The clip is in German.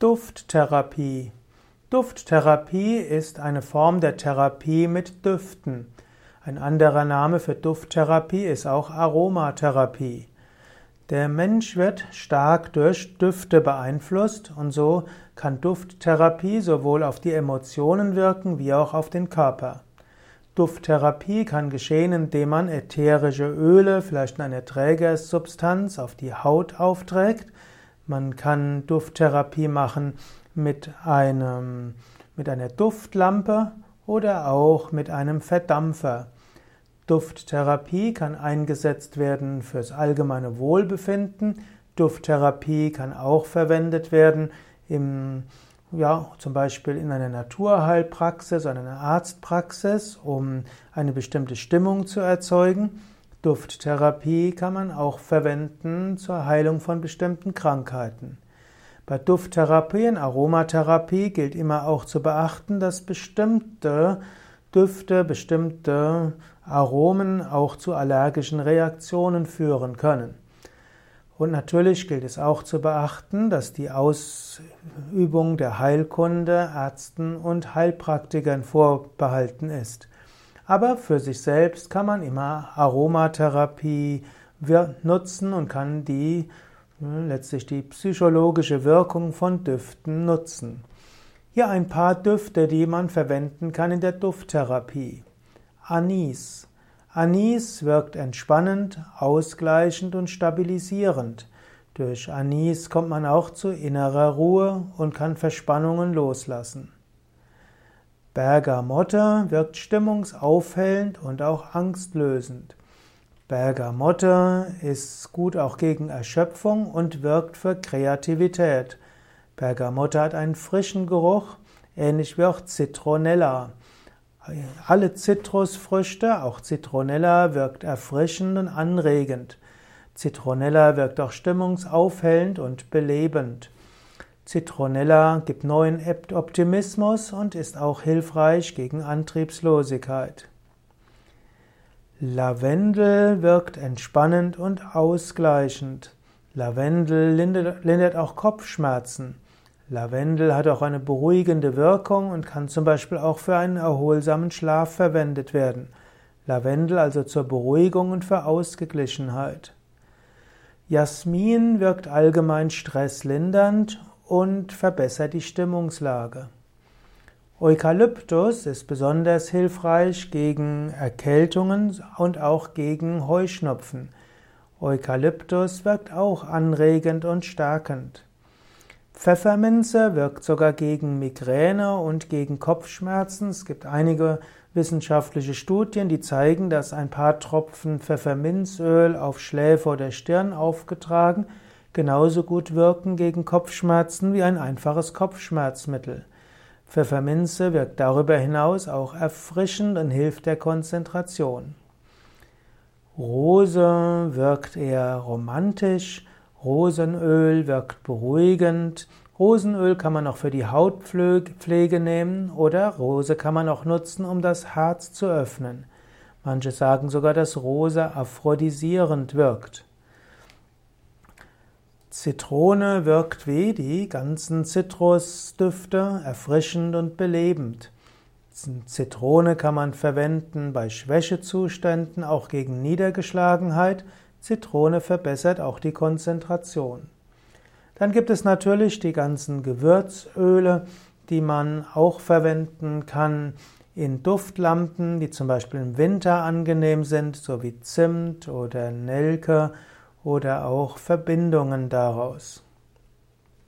Dufttherapie. Dufttherapie ist eine Form der Therapie mit Düften. Ein anderer Name für Dufttherapie ist auch Aromatherapie. Der Mensch wird stark durch Düfte beeinflusst und so kann Dufttherapie sowohl auf die Emotionen wirken wie auch auf den Körper. Dufttherapie kann geschehen, indem man ätherische Öle, vielleicht eine Trägersubstanz, auf die Haut aufträgt man kann Dufttherapie machen mit einem, mit einer Duftlampe oder auch mit einem Verdampfer. Dufttherapie kann eingesetzt werden fürs allgemeine Wohlbefinden. Dufttherapie kann auch verwendet werden im, ja, zum Beispiel in einer Naturheilpraxis einer Arztpraxis, um eine bestimmte Stimmung zu erzeugen. Dufttherapie kann man auch verwenden zur Heilung von bestimmten Krankheiten. Bei Dufttherapie und Aromatherapie gilt immer auch zu beachten, dass bestimmte Düfte, bestimmte Aromen auch zu allergischen Reaktionen führen können. Und natürlich gilt es auch zu beachten, dass die Ausübung der Heilkunde Ärzten und Heilpraktikern vorbehalten ist. Aber für sich selbst kann man immer Aromatherapie nutzen und kann die äh, letztlich die psychologische Wirkung von Düften nutzen. Hier ein paar Düfte, die man verwenden kann in der Dufttherapie. Anis. Anis wirkt entspannend, ausgleichend und stabilisierend. Durch Anis kommt man auch zu innerer Ruhe und kann Verspannungen loslassen. Bergamotte wirkt stimmungsaufhellend und auch angstlösend. Bergamotte ist gut auch gegen Erschöpfung und wirkt für Kreativität. Bergamotte hat einen frischen Geruch, ähnlich wie auch Zitronella. Alle Zitrusfrüchte, auch Zitronella, wirkt erfrischend und anregend. Zitronella wirkt auch stimmungsaufhellend und belebend. Zitronella gibt neuen Optimismus und ist auch hilfreich gegen Antriebslosigkeit. Lavendel wirkt entspannend und ausgleichend. Lavendel lindert auch Kopfschmerzen. Lavendel hat auch eine beruhigende Wirkung und kann zum Beispiel auch für einen erholsamen Schlaf verwendet werden. Lavendel also zur Beruhigung und für Ausgeglichenheit. Jasmin wirkt allgemein stresslindernd und verbessert die Stimmungslage. Eukalyptus ist besonders hilfreich gegen Erkältungen und auch gegen Heuschnupfen. Eukalyptus wirkt auch anregend und stärkend. Pfefferminze wirkt sogar gegen Migräne und gegen Kopfschmerzen. Es gibt einige wissenschaftliche Studien, die zeigen, dass ein paar Tropfen Pfefferminzöl auf Schläfe oder Stirn aufgetragen genauso gut wirken gegen Kopfschmerzen wie ein einfaches Kopfschmerzmittel. Pfefferminze wirkt darüber hinaus auch erfrischend und hilft der Konzentration. Rose wirkt eher romantisch, Rosenöl wirkt beruhigend, Rosenöl kann man auch für die Hautpflege nehmen oder Rose kann man auch nutzen, um das Herz zu öffnen. Manche sagen sogar, dass Rose aphrodisierend wirkt. Zitrone wirkt wie die ganzen Zitrusdüfte erfrischend und belebend. Zitrone kann man verwenden bei Schwächezuständen, auch gegen Niedergeschlagenheit. Zitrone verbessert auch die Konzentration. Dann gibt es natürlich die ganzen Gewürzöle, die man auch verwenden kann in Duftlampen, die zum Beispiel im Winter angenehm sind, so wie Zimt oder Nelke oder auch Verbindungen daraus.